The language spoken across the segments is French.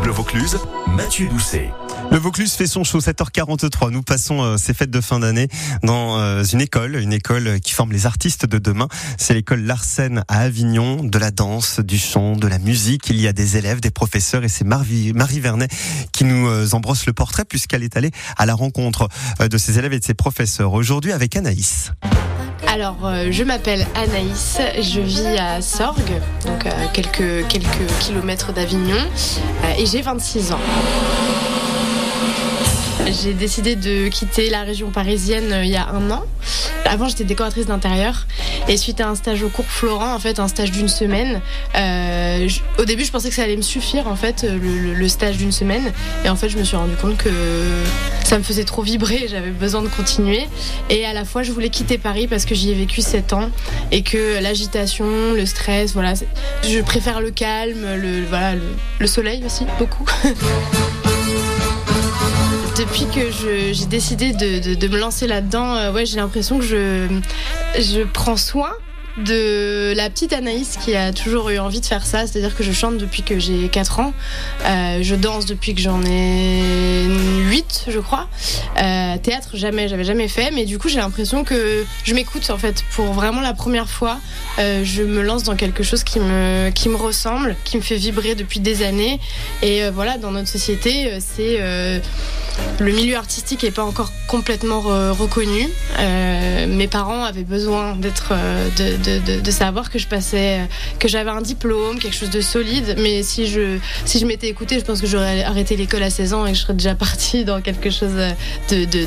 Bleu Vaucluse, Mathieu Doucet. Le Vaucluse fait son show 7h43. Nous passons euh, ces fêtes de fin d'année dans euh, une école, une école qui forme les artistes de demain. C'est l'école Larsen à Avignon, de la danse, du chant, de la musique. Il y a des élèves, des professeurs et c'est Marie, Vernet qui nous euh, embrosse le portrait puisqu'elle est allée à la rencontre de ses élèves et de ses professeurs aujourd'hui avec Anaïs. Alors, je m'appelle Anaïs, je vis à Sorgues, donc à quelques, quelques kilomètres d'Avignon, et j'ai 26 ans. J'ai décidé de quitter la région parisienne euh, il y a un an. Avant, j'étais décoratrice d'intérieur. Et suite à un stage au cours Florent, en fait, un stage d'une semaine, euh, au début, je pensais que ça allait me suffire, en fait, le, stage d'une semaine. Et en fait, je me suis rendu compte que ça me faisait trop vibrer, j'avais besoin de continuer. Et à la fois, je voulais quitter Paris parce que j'y ai vécu 7 ans et que l'agitation, le stress, voilà, je préfère le calme, le, voilà, le soleil aussi, beaucoup. Depuis que j'ai décidé de, me lancer là-dedans, euh, ouais, j'ai l'impression que je, je prends soin de la petite Anaïs qui a toujours eu envie de faire ça, c'est-à-dire que je chante depuis que j'ai 4 ans, euh, je danse depuis que j'en ai 8 je crois, euh, théâtre jamais, j'avais jamais fait, mais du coup j'ai l'impression que je m'écoute en fait. Pour vraiment la première fois, euh, je me lance dans quelque chose qui me, ressemble, qui me fait vibrer depuis des années, et voilà dans notre société c'est le milieu artistique n'est pas encore complètement reconnu. mes parents avaient besoin d'être savoir que je passais, que j'avais un diplôme, quelque chose de solide. Mais si je, si je m'étais écoutée, je pense que j'aurais arrêté l'école à 16 ans et que je serais déjà partie dans quelque chose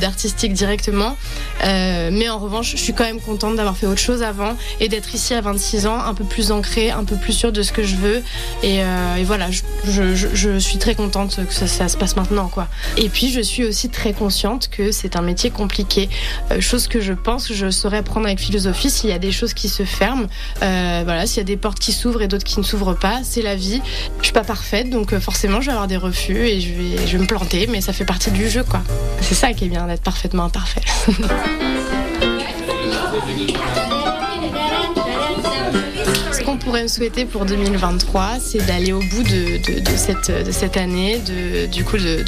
d'artistique directement. Euh, mais en revanche, je suis quand même contente d'avoir fait autre chose avant et d'être ici à 26 ans, un peu plus ancrée, un peu plus sûre de ce que je veux. Et, euh, voilà, je, je, suis très contente que ça, se passe maintenant. quoi. Et puis, je suis aussi très consciente que c'est un métier compliqué. Euh, chose que je pense que je saurais prendre avec philosophie s'il y a des choses qui se ferme. Euh, voilà, s'il y a des portes qui s'ouvrent et d'autres qui ne s'ouvrent pas, c'est la vie. Je suis pas parfaite, donc euh, forcément je vais avoir des refus et je vais, je vais me planter, mais ça fait partie du jeu, quoi. C'est ça qui est bien d'être parfaitement imparfait. pourrais me souhaiter pour 2023, c'est d'aller au bout de, cette, de cette année, de, du coup de,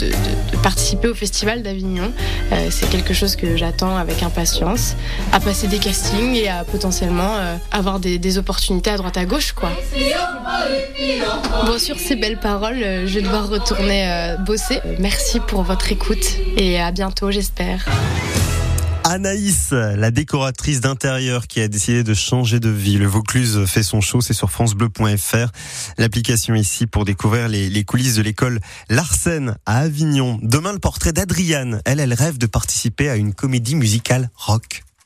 participer au Festival d'Avignon. Euh, c'est quelque chose que j'attends avec impatience, à passer des castings et à potentiellement euh, avoir des, opportunités à droite à gauche. Quoi. Bon, sur ces belles paroles, euh, je vais devoir retourner bosser. Merci pour votre écoute et à bientôt, j'espère. Anaïs, la décoratrice d'intérieur qui a décidé de changer de vie. Le Vaucluse fait son show, c'est sur francebleu.fr. L'application ici pour découvrir les, coulisses de l'école Larsen à Avignon. Demain, le portrait d'Adriane. Elle, elle rêve de participer à une comédie musicale rock.